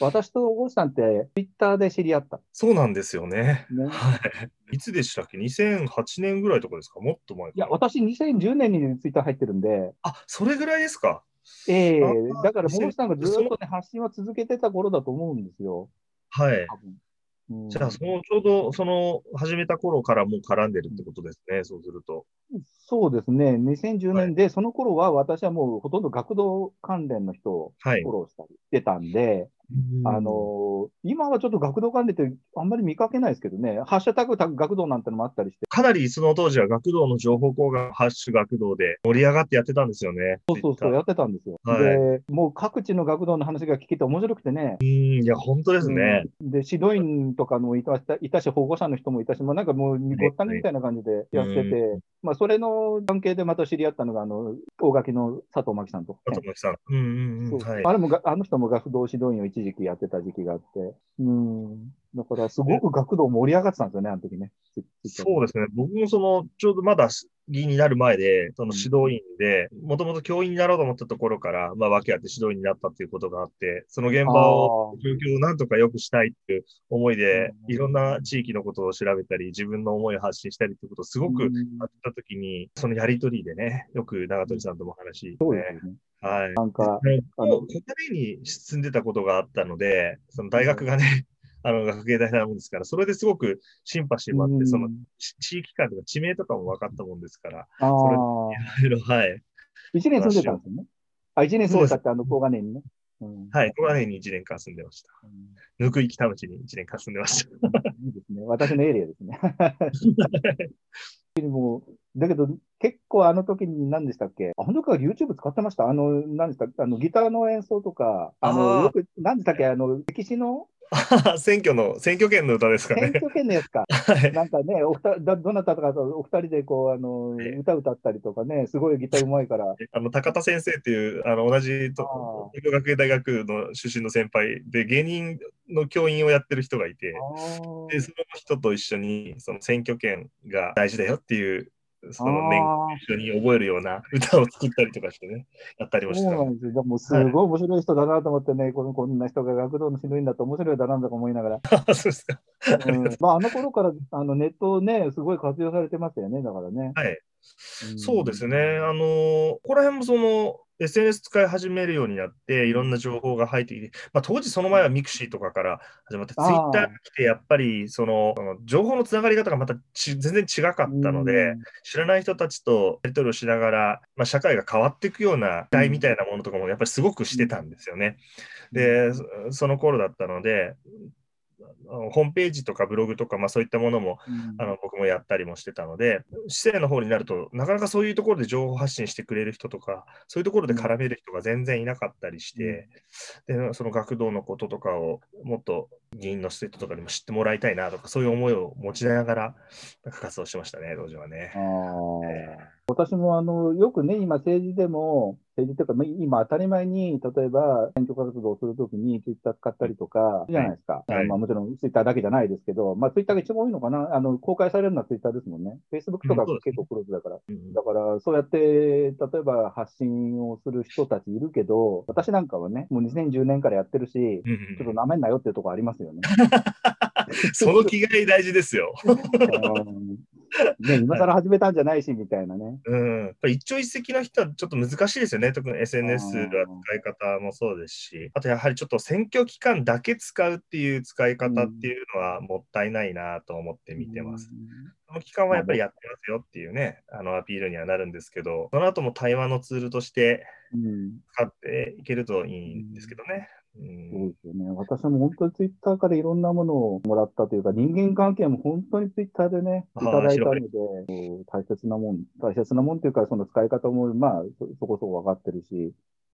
私と大越さんってツイッターで知り合った。そうなんですよね。ね、はい。いつでしたっけ ?2008 年ぐらいとかですか？もっと前かいや、私2010年にツイッター入ってるんで、あ、それぐらいですか？ええあだから、2000大越さんがずっとね、発信は続けてた頃だと思うんですよ。はい。うんじゃあ、そのちょうど、その始めた頃からもう絡んでるってことですね、そうすると。そうですね、2010年で、その頃は私はもうほとんど学童関連の人をはいフォ。ローしたりしてたんで、あのー今はちょっと学童関連ってあんまり見かけないですけどね、ハッシュタグ学童なんてのもあったりして、かなりその当時は学童の情報交換、ハッシュ学童で盛り上がってやってたんですよね。そうそうそう、やってたんですよ。はいで、もう各地の学童の話が聞けて面白くてね、うん、いや、本当ですね。うんで、指導員とかもいたいたし、保護者の人もいたし、もうなんかもう、ごったにみたいな感じでやってて、うまあ、それの関係でまた知り合ったのが、あの、大垣の佐藤真希さんと。佐藤さん。うんうんうん。はい。あれもが、あの人も学童指導員を一時期やってた時期があって、うん。だから、すごく学童盛り上がってたんですよね、あの時ね。そうですね。僕もその、ちょうどまだ議員になる前で、その指導員で、もともと教員になろうと思ったところから、まあ、訳あって指導員になったっていうことがあって、その現場を、状況をなんとか良くしたいっていう思いで、うんいろんな地域のことを調べたり、自分の思いを発信したりっていうことをすごくうんやったときに、そのやりとりでね、よく長鳥さんとも話、ね、そうですよね。はい。なんか、あのもう、国内に住んでたことがあったので、その大学がね、あの、学芸大なもんですから、それですごくシンパシーもあって、そのうんち地域間とか地名とかも分かったもんですから、ああ、いろいろ、はい。一年住んでたんですよね？あ、一年住んでたって、あの、小金井にね。うんはい。小金井に1年間住んでました。うんぬくい北町に1年間住んでました。いいですね。私のエリアですね。もうだけど、結構あの時に何でしたっけ？あの時は YouTube 使ってました？あの、何でした？あの、ギターの演奏とか、あの、あー。よく、何でしたっけ？あの、歴史の？選挙の、選挙権の歌ですかね。選挙権のやつか。はい。なんかね、お二人だどなたとかとお二人でこう、あの、ええ。歌歌ったりとかね、すごいギターうまいから。あの、高田先生っていう、あの、同じとあ、東京学芸大学の出身の先輩で、芸人の教員をやってる人がいて、あで、その人と一緒に、その選挙権が大事だよっていう、その年あ一緒に覚えるような歌を作ったりとかしてね、やったりもー、してたそうなんですよ。でも、すごい面白い人だなと思ってね、このこんな人が学童の指導員だと面白いだなとか思いながら。あ そうですか。うんまあ、あの頃からあのネットをね、すごい活用されてましたよね、だからね。はい。んそうですね。あのここら辺もその SNS 使い始めるようになって、いろんな情報が入ってきて、まあ、当時その前はミクシーとかから始まって、ツイッターが来て、やっぱりその情報のつながり方がまたち全然違かったので、知らない人たちとやり取りをしながら、まあ、社会が変わっていくような時代みたいなものとかもやっぱりすごくしてたんですよね。で、そその頃だったので、ホームページとかブログとか、まあ、そういったものもうん。あの僕もやったりもしてたので、市政の方になると、なかなかそういうところで情報発信してくれる人とか、そういうところで絡める人が全然いなかったりして、でその学童のこととかをもっと議員の生徒とかにも知ってもらいたいなとか、そういう思いを持ちながら、活動してましたね、当時はね。あ。ー。私もあのよくね、今、政治でも、政治というか、まあ今、当たり前に、例えば選挙活動をするときに、ツイッター使ったりとか、じゃないですか、はい。まあ、もちろんツイッターだけじゃないですけど、まあ、ツイッターが一番多いのかな、あの公開されるのはツイッターですもんね、フェイスブックとか結構クローズだから。うんだから、そうやって、例えば発信をする人たちいるけど、私なんかはね、もう2010年からやってるし、ちょっとなめんなよっていうところありますよね。その気概大事ですよ。うんね今更始めたんじゃないし、みたいなね。うん、やっぱり一朝一夕の人はちょっと難しいですよね、特に SNS は使い方もそうですし、あとやはりちょっと選挙期間だけ使うっていう使い方っていうのはもったいないなと思って見てます。その期間はやっぱりやってますよっていうね、あのアピールにはなるんですけど、その後も対話のツールとしてうん。使っていけるといいんですけどね。うそうんですよね。私も本当にツイッターからいろんなものをもらったというか、人間関係も本当にツイッターでね、いただいたので、大切なもん、大切なもんというか、その使い方も、まあそ、そこそこ分かってるし、